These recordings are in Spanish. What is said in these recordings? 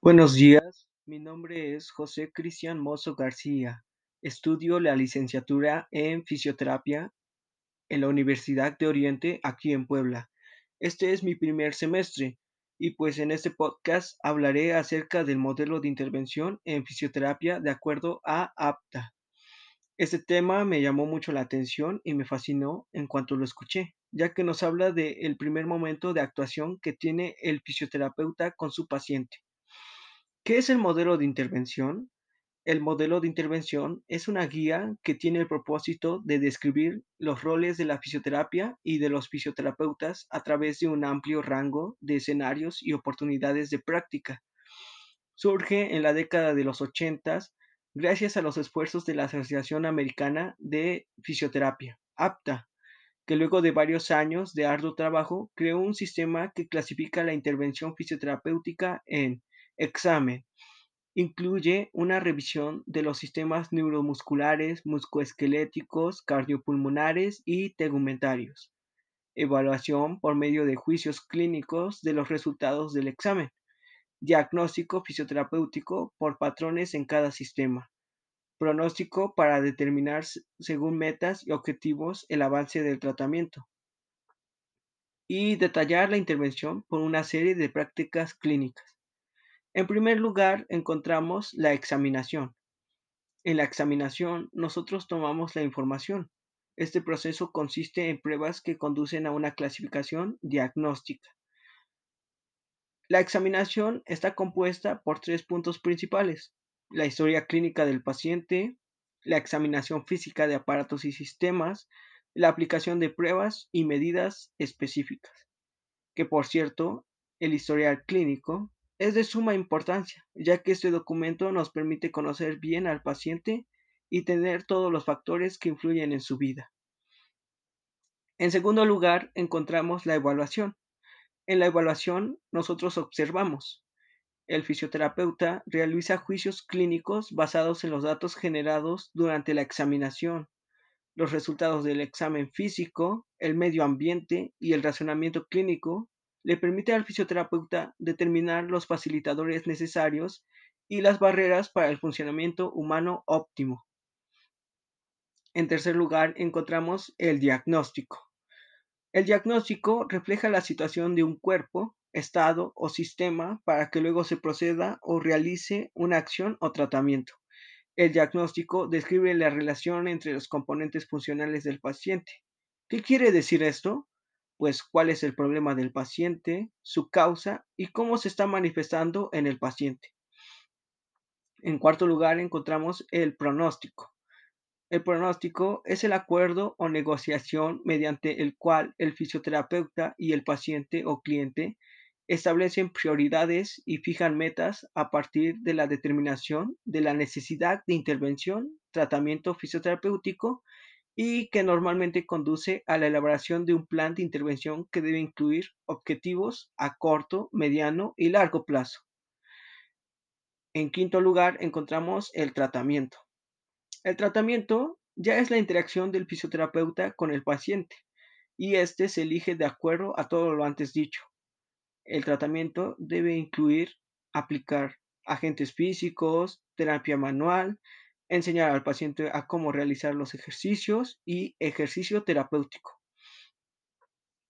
Buenos días, mi nombre es José Cristian Mozo García. Estudio la licenciatura en fisioterapia en la Universidad de Oriente aquí en Puebla. Este es mi primer semestre y pues en este podcast hablaré acerca del modelo de intervención en fisioterapia de acuerdo a APTA. Este tema me llamó mucho la atención y me fascinó en cuanto lo escuché, ya que nos habla del primer momento de actuación que tiene el fisioterapeuta con su paciente. ¿Qué es el modelo de intervención? El modelo de intervención es una guía que tiene el propósito de describir los roles de la fisioterapia y de los fisioterapeutas a través de un amplio rango de escenarios y oportunidades de práctica. Surge en la década de los 80 gracias a los esfuerzos de la Asociación Americana de Fisioterapia, APTA, que luego de varios años de arduo trabajo creó un sistema que clasifica la intervención fisioterapéutica en examen, Incluye una revisión de los sistemas neuromusculares, musculoesqueléticos, cardiopulmonares y tegumentarios. Evaluación por medio de juicios clínicos de los resultados del examen. Diagnóstico fisioterapéutico por patrones en cada sistema. Pronóstico para determinar según metas y objetivos el avance del tratamiento. Y detallar la intervención por una serie de prácticas clínicas. En primer lugar, encontramos la examinación. En la examinación, nosotros tomamos la información. Este proceso consiste en pruebas que conducen a una clasificación diagnóstica. La examinación está compuesta por tres puntos principales. La historia clínica del paciente, la examinación física de aparatos y sistemas, la aplicación de pruebas y medidas específicas. Que por cierto, el historial clínico es de suma importancia, ya que este documento nos permite conocer bien al paciente y tener todos los factores que influyen en su vida. En segundo lugar, encontramos la evaluación. En la evaluación, nosotros observamos. El fisioterapeuta realiza juicios clínicos basados en los datos generados durante la examinación, los resultados del examen físico, el medio ambiente y el razonamiento clínico le permite al fisioterapeuta determinar los facilitadores necesarios y las barreras para el funcionamiento humano óptimo. En tercer lugar, encontramos el diagnóstico. El diagnóstico refleja la situación de un cuerpo, estado o sistema para que luego se proceda o realice una acción o tratamiento. El diagnóstico describe la relación entre los componentes funcionales del paciente. ¿Qué quiere decir esto? Pues cuál es el problema del paciente, su causa y cómo se está manifestando en el paciente. En cuarto lugar encontramos el pronóstico. El pronóstico es el acuerdo o negociación mediante el cual el fisioterapeuta y el paciente o cliente establecen prioridades y fijan metas a partir de la determinación de la necesidad de intervención, tratamiento fisioterapéutico y que normalmente conduce a la elaboración de un plan de intervención que debe incluir objetivos a corto, mediano y largo plazo. En quinto lugar, encontramos el tratamiento. El tratamiento ya es la interacción del fisioterapeuta con el paciente y este se elige de acuerdo a todo lo antes dicho. El tratamiento debe incluir aplicar agentes físicos, terapia manual, enseñar al paciente a cómo realizar los ejercicios y ejercicio terapéutico.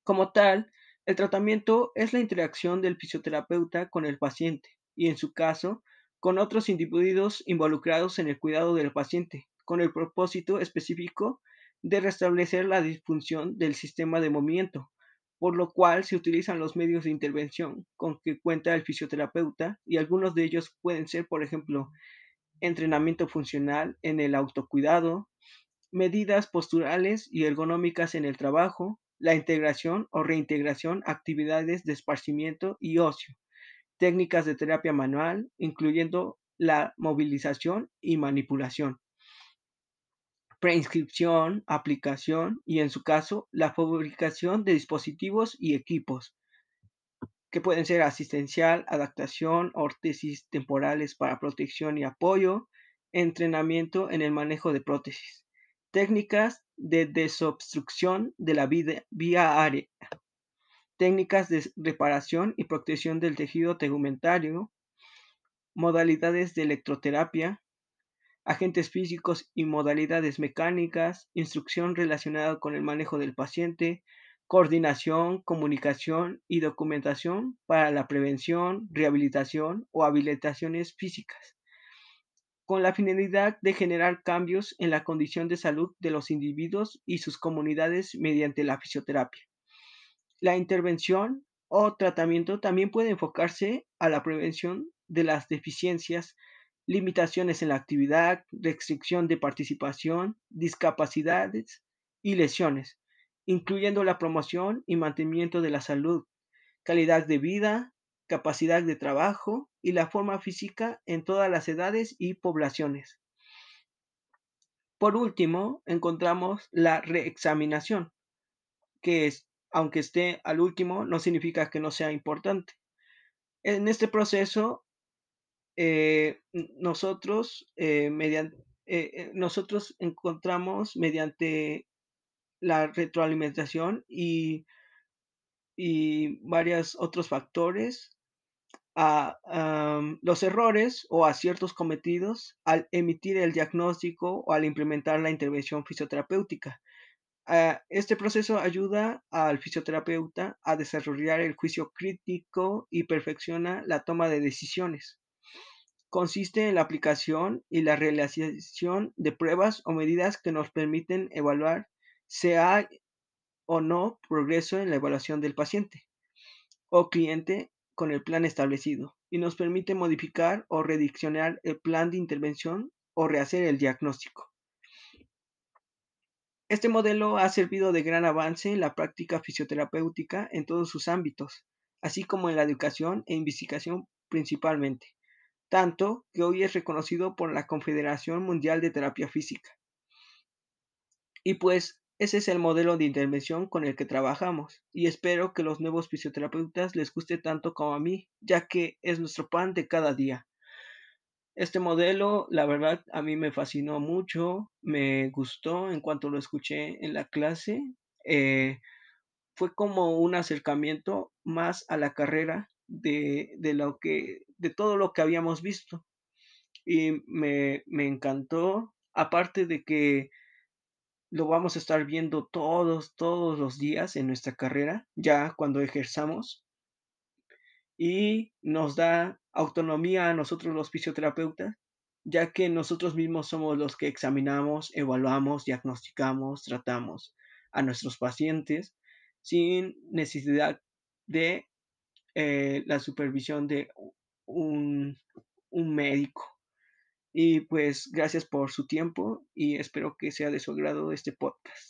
Como tal, el tratamiento es la interacción del fisioterapeuta con el paciente y en su caso con otros individuos involucrados en el cuidado del paciente, con el propósito específico de restablecer la disfunción del sistema de movimiento, por lo cual se utilizan los medios de intervención con que cuenta el fisioterapeuta y algunos de ellos pueden ser, por ejemplo, entrenamiento funcional en el autocuidado, medidas posturales y ergonómicas en el trabajo, la integración o reintegración, actividades de esparcimiento y ocio, técnicas de terapia manual, incluyendo la movilización y manipulación, preinscripción, aplicación y, en su caso, la fabricación de dispositivos y equipos, que pueden ser asistencial, adaptación, órtesis temporales para protección y apoyo, entrenamiento en el manejo de prótesis, técnicas de desobstrucción de la vía área, técnicas de reparación y protección del tejido tegumentario, modalidades de electroterapia, agentes físicos y modalidades mecánicas, instrucción relacionada con el manejo del paciente, coordinación, comunicación y documentación para la prevención, rehabilitación o habilitaciones físicas, con la finalidad de generar cambios en la condición de salud de los individuos y sus comunidades mediante la fisioterapia. La intervención o tratamiento también puede enfocarse a la prevención de las deficiencias, limitaciones en la actividad, restricción de participación, discapacidades y lesiones, incluyendo la promoción y mantenimiento de la salud, calidad de vida, capacidad de trabajo y la forma física en todas las edades y poblaciones. Por último, encontramos la reexaminación, que es, aunque esté al último, no significa que no sea importante. En este proceso, eh, nosotros, eh, mediante, eh, nosotros encontramos mediante la retroalimentación y, y varios otros factores a, los errores o aciertos cometidos al emitir el diagnóstico o al implementar la intervención fisioterapéutica. Ah, este proceso ayuda al fisioterapeuta a desarrollar el juicio crítico y perfecciona la toma de decisiones. Consiste en la aplicación y la realización de pruebas o medidas que nos permiten evaluar si hay o no progreso en la evaluación del paciente o cliente con el plan establecido y nos permite modificar o rediccionar el plan de intervención o rehacer el diagnóstico. Este modelo ha servido de gran avance en la práctica fisioterapéutica en todos sus ámbitos, así como en la educación e investigación principalmente, tanto que hoy es reconocido por la Confederación Mundial de Terapia Física. Y pues ese es el modelo de intervención con el que trabajamos y espero que los nuevos fisioterapeutas les guste tanto como a mí, ya que es nuestro pan de cada día. Este modelo, la verdad, a mí me fascinó mucho, me gustó en cuanto lo escuché en la clase. Eh, fue como un acercamiento más a la carrera de, de, lo que, de todo lo que habíamos visto. Y me, me encantó, aparte de que lo vamos a estar viendo todos, todos los días en nuestra carrera, ya cuando ejerzamos y nos da autonomía a nosotros los fisioterapeutas, ya que nosotros mismos somos los que examinamos, evaluamos, diagnosticamos, tratamos a nuestros pacientes sin necesidad de eh, la supervisión de un, un médico. Y pues gracias por su tiempo y espero que sea de su agrado este podcast.